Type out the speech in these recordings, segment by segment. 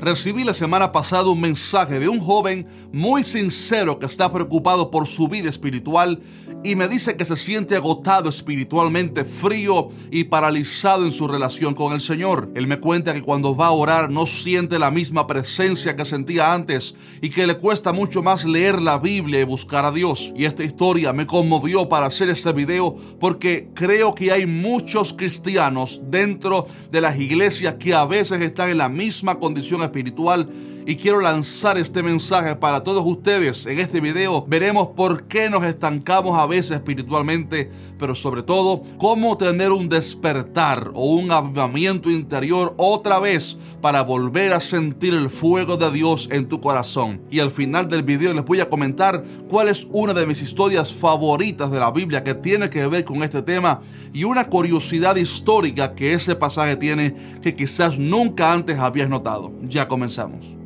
Recibí la semana pasada un mensaje de un joven muy sincero que está preocupado por su vida espiritual y me dice que se siente agotado espiritualmente, frío y paralizado en su relación con el Señor. Él me cuenta que cuando va a orar no siente la misma presencia que sentía antes y que le cuesta mucho más leer la Biblia y buscar a Dios. Y esta historia me conmovió para hacer este video porque creo que hay muchos cristianos dentro de las iglesias que a veces están en la misma condición espiritual y quiero lanzar este mensaje para todos ustedes. En este video veremos por qué nos estancamos a veces espiritualmente, pero sobre todo cómo tener un despertar o un avivamiento interior otra vez para volver a sentir el fuego de Dios en tu corazón. Y al final del video les voy a comentar cuál es una de mis historias favoritas de la Biblia que tiene que ver con este tema y una curiosidad histórica que ese pasaje tiene que quizás nunca antes habías notado. Ya comenzamos.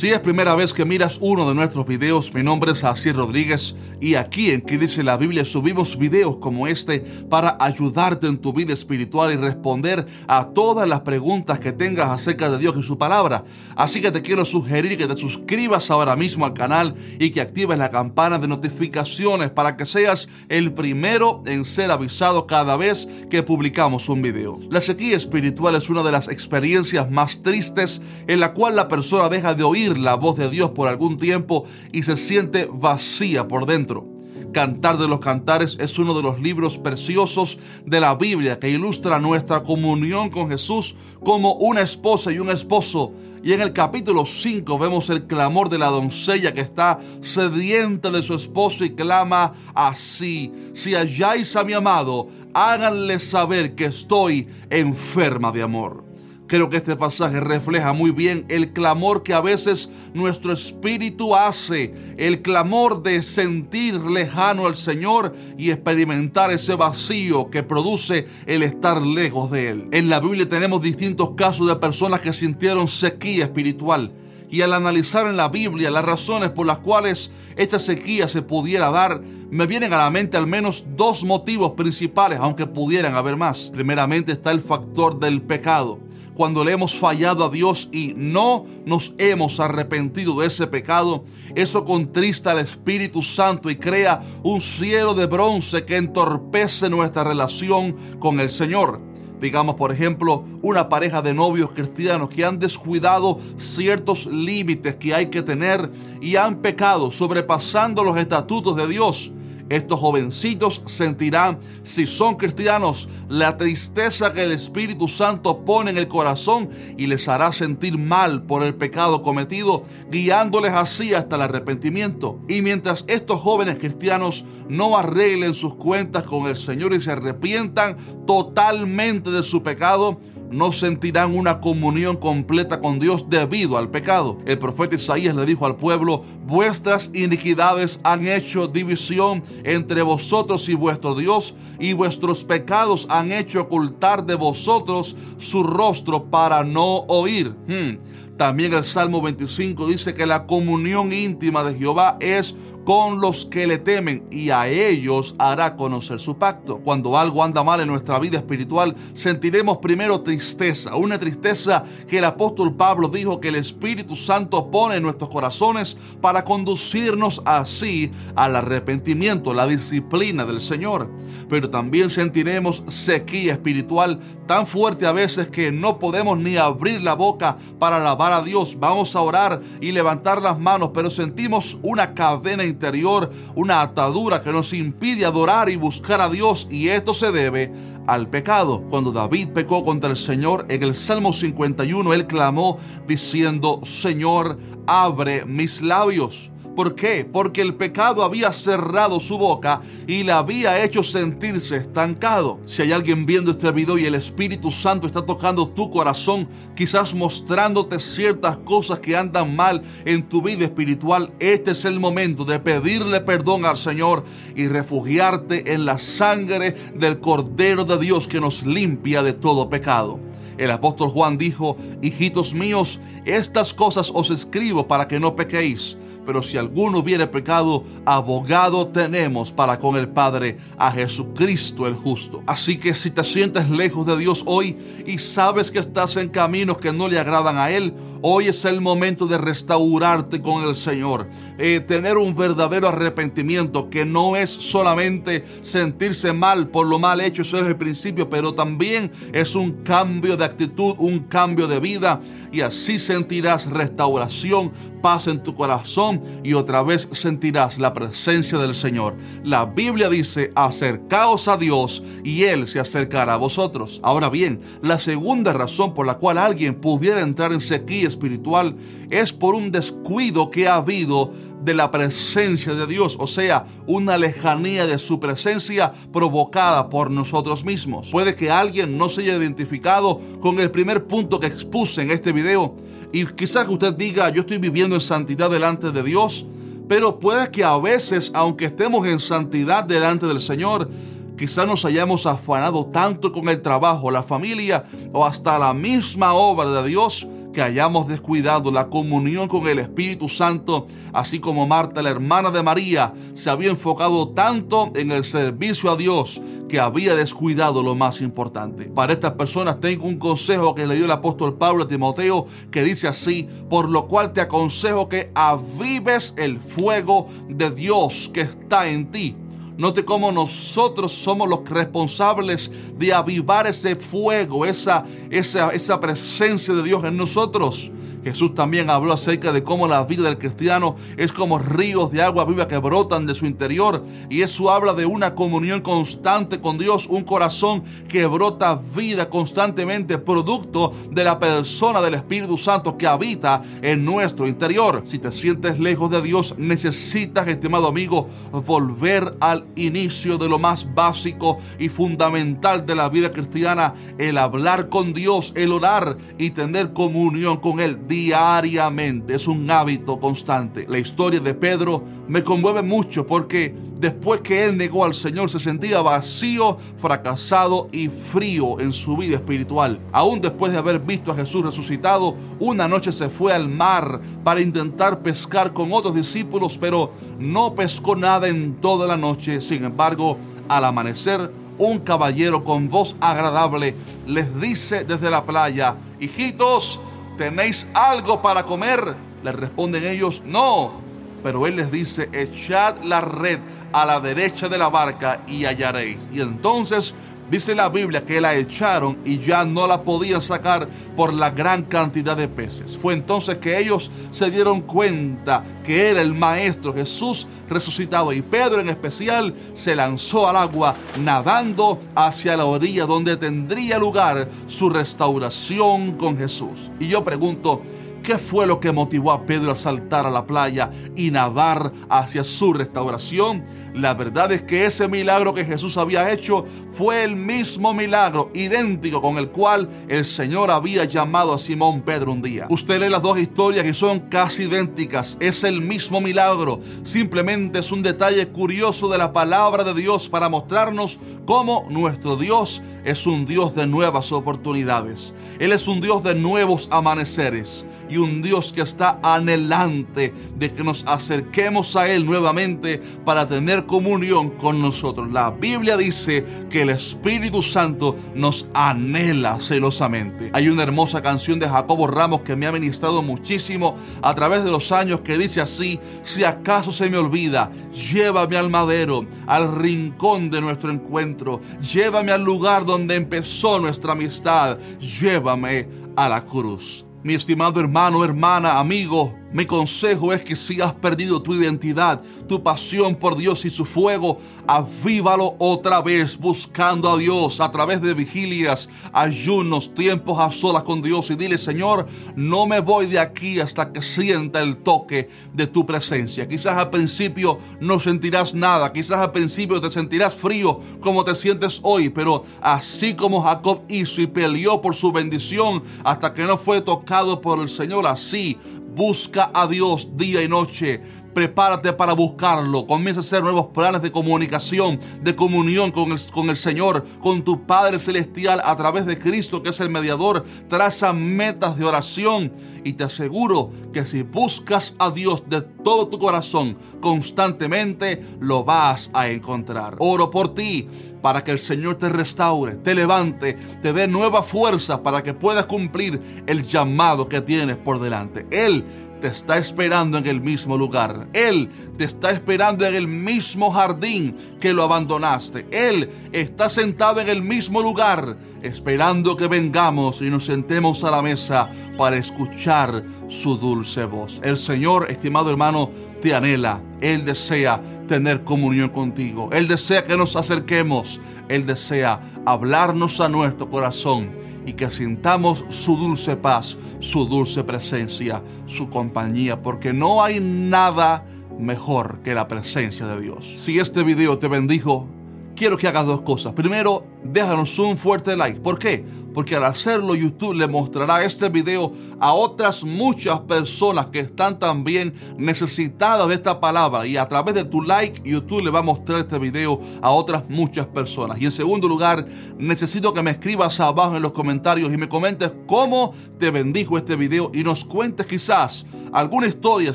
Si es primera vez que miras uno de nuestros videos, mi nombre es Asier Rodríguez y aquí en que dice la Biblia subimos videos como este para ayudarte en tu vida espiritual y responder a todas las preguntas que tengas acerca de Dios y su palabra. Así que te quiero sugerir que te suscribas ahora mismo al canal y que actives la campana de notificaciones para que seas el primero en ser avisado cada vez que publicamos un video. La sequía espiritual es una de las experiencias más tristes en la cual la persona deja de oír la voz de Dios por algún tiempo y se siente vacía por dentro. Cantar de los Cantares es uno de los libros preciosos de la Biblia que ilustra nuestra comunión con Jesús como una esposa y un esposo. Y en el capítulo 5 vemos el clamor de la doncella que está sedienta de su esposo y clama así, si halláis a mi amado, háganle saber que estoy enferma de amor. Creo que este pasaje refleja muy bien el clamor que a veces nuestro espíritu hace, el clamor de sentir lejano al Señor y experimentar ese vacío que produce el estar lejos de Él. En la Biblia tenemos distintos casos de personas que sintieron sequía espiritual. Y al analizar en la Biblia las razones por las cuales esta sequía se pudiera dar, me vienen a la mente al menos dos motivos principales, aunque pudieran haber más. Primeramente está el factor del pecado cuando le hemos fallado a Dios y no nos hemos arrepentido de ese pecado, eso contrista al Espíritu Santo y crea un cielo de bronce que entorpece nuestra relación con el Señor. Digamos, por ejemplo, una pareja de novios cristianos que han descuidado ciertos límites que hay que tener y han pecado sobrepasando los estatutos de Dios estos jovencitos sentirán, si son cristianos, la tristeza que el Espíritu Santo pone en el corazón y les hará sentir mal por el pecado cometido, guiándoles así hasta el arrepentimiento. Y mientras estos jóvenes cristianos no arreglen sus cuentas con el Señor y se arrepientan totalmente de su pecado, no sentirán una comunión completa con Dios debido al pecado. El profeta Isaías le dijo al pueblo, vuestras iniquidades han hecho división entre vosotros y vuestro Dios, y vuestros pecados han hecho ocultar de vosotros su rostro para no oír. Hmm. También el Salmo 25 dice que la comunión íntima de Jehová es con los que le temen y a ellos hará conocer su pacto. Cuando algo anda mal en nuestra vida espiritual, sentiremos primero tristeza, una tristeza que el apóstol Pablo dijo que el Espíritu Santo pone en nuestros corazones para conducirnos así al arrepentimiento, la disciplina del Señor. Pero también sentiremos sequía espiritual tan fuerte a veces que no podemos ni abrir la boca para alabar a Dios, vamos a orar y levantar las manos, pero sentimos una cadena interior, una atadura que nos impide adorar y buscar a Dios y esto se debe al pecado. Cuando David pecó contra el Señor, en el Salmo 51 él clamó diciendo, Señor, abre mis labios ¿Por qué? Porque el pecado había cerrado su boca y le había hecho sentirse estancado. Si hay alguien viendo este video y el Espíritu Santo está tocando tu corazón, quizás mostrándote ciertas cosas que andan mal en tu vida espiritual, este es el momento de pedirle perdón al Señor y refugiarte en la sangre del Cordero de Dios que nos limpia de todo pecado. El apóstol Juan dijo, hijitos míos, estas cosas os escribo para que no pequéis pero si alguno hubiere pecado, abogado tenemos para con el Padre a Jesucristo el justo. Así que si te sientes lejos de Dios hoy y sabes que estás en caminos que no le agradan a Él, hoy es el momento de restaurarte con el Señor. Eh, tener un verdadero arrepentimiento que no es solamente sentirse mal por lo mal hecho, eso es el principio, pero también es un cambio de actitud, un cambio de vida y así sentirás restauración, paz en tu corazón y otra vez sentirás la presencia del Señor. La Biblia dice, acercaos a Dios y Él se acercará a vosotros. Ahora bien, la segunda razón por la cual alguien pudiera entrar en sequía espiritual es por un descuido que ha habido de la presencia de Dios, o sea, una lejanía de su presencia provocada por nosotros mismos. Puede que alguien no se haya identificado con el primer punto que expuse en este video y quizás usted diga, yo estoy viviendo en santidad delante de Dios, pero puede que a veces, aunque estemos en santidad delante del Señor, quizás nos hayamos afanado tanto con el trabajo, la familia o hasta la misma obra de Dios que hayamos descuidado la comunión con el Espíritu Santo, así como Marta, la hermana de María, se había enfocado tanto en el servicio a Dios que había descuidado lo más importante. Para estas personas tengo un consejo que le dio el apóstol Pablo a Timoteo que dice así, por lo cual te aconsejo que avives el fuego de Dios que está en ti Note cómo nosotros somos los responsables de avivar ese fuego, esa, esa, esa presencia de Dios en nosotros. Jesús también habló acerca de cómo la vida del cristiano es como ríos de agua viva que brotan de su interior. Y eso habla de una comunión constante con Dios, un corazón que brota vida constantemente, producto de la persona del Espíritu Santo que habita en nuestro interior. Si te sientes lejos de Dios, necesitas, estimado amigo, volver al inicio de lo más básico y fundamental de la vida cristiana, el hablar con Dios, el orar y tener comunión con Él diariamente. Es un hábito constante. La historia de Pedro me conmueve mucho porque después que él negó al Señor se sentía vacío, fracasado y frío en su vida espiritual. Aún después de haber visto a Jesús resucitado, una noche se fue al mar para intentar pescar con otros discípulos, pero no pescó nada en toda la noche. Sin embargo, al amanecer, un caballero con voz agradable les dice desde la playa, hijitos, ¿tenéis algo para comer? Le responden ellos, no. Pero él les dice, echad la red a la derecha de la barca y hallaréis. Y entonces Dice la Biblia que la echaron y ya no la podían sacar por la gran cantidad de peces. Fue entonces que ellos se dieron cuenta que era el Maestro Jesús resucitado y Pedro en especial se lanzó al agua nadando hacia la orilla donde tendría lugar su restauración con Jesús. Y yo pregunto, ¿Qué fue lo que motivó a Pedro a saltar a la playa y nadar hacia su restauración? La verdad es que ese milagro que Jesús había hecho fue el mismo milagro, idéntico con el cual el Señor había llamado a Simón Pedro un día. Usted lee las dos historias y son casi idénticas. Es el mismo milagro. Simplemente es un detalle curioso de la palabra de Dios para mostrarnos cómo nuestro Dios es un Dios de nuevas oportunidades. Él es un Dios de nuevos amaneceres y un Dios que está anhelante de que nos acerquemos a Él nuevamente para tener comunión con nosotros. La Biblia dice que el Espíritu Santo nos anhela celosamente. Hay una hermosa canción de Jacobo Ramos que me ha ministrado muchísimo a través de los años que dice así, si acaso se me olvida, llévame al madero, al rincón de nuestro encuentro, llévame al lugar donde empezó nuestra amistad, llévame a la cruz. Mi estimado hermano, hermana, amigo, mi consejo es que si has perdido tu identidad, tu pasión por Dios y su fuego, avívalo otra vez buscando a Dios a través de vigilias, ayunos, tiempos a solas con Dios y dile, Señor, no me voy de aquí hasta que sienta el toque de tu presencia. Quizás al principio no sentirás nada, quizás al principio te sentirás frío como te sientes hoy, pero así como Jacob hizo y peleó por su bendición hasta que no fue tocado por el Señor, así Busca a Dios día y noche. Prepárate para buscarlo. Comienza a hacer nuevos planes de comunicación, de comunión con el, con el Señor, con tu Padre Celestial a través de Cristo, que es el mediador. Traza metas de oración y te aseguro que si buscas a Dios de todo tu corazón constantemente, lo vas a encontrar. Oro por ti para que el Señor te restaure, te levante, te dé nueva fuerza para que puedas cumplir el llamado que tienes por delante. Él te está esperando en el mismo lugar. Él te está esperando en el mismo jardín que lo abandonaste. Él está sentado en el mismo lugar esperando que vengamos y nos sentemos a la mesa para escuchar su dulce voz. El Señor, estimado hermano, te anhela. Él desea tener comunión contigo. Él desea que nos acerquemos. Él desea hablarnos a nuestro corazón y que sintamos su dulce paz, su dulce presencia, su compañía, porque no hay nada mejor que la presencia de Dios. Si este video te bendijo, quiero que hagas dos cosas. Primero, déjanos un fuerte like. ¿Por qué? Porque al hacerlo YouTube le mostrará este video a otras muchas personas que están también necesitadas de esta palabra. Y a través de tu like, YouTube le va a mostrar este video a otras muchas personas. Y en segundo lugar, necesito que me escribas abajo en los comentarios y me comentes cómo te bendijo este video y nos cuentes quizás alguna historia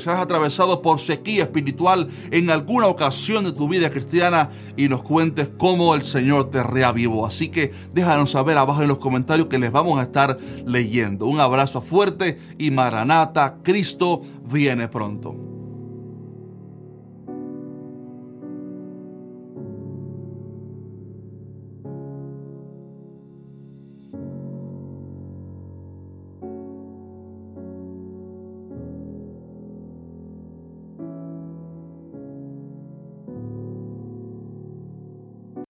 si has atravesado por sequía espiritual en alguna ocasión de tu vida cristiana y nos cuentes cómo el Señor te reavivó. Así que déjanos saber abajo en los comentarios que les vamos a estar leyendo. Un abrazo fuerte y Maranata, Cristo viene pronto.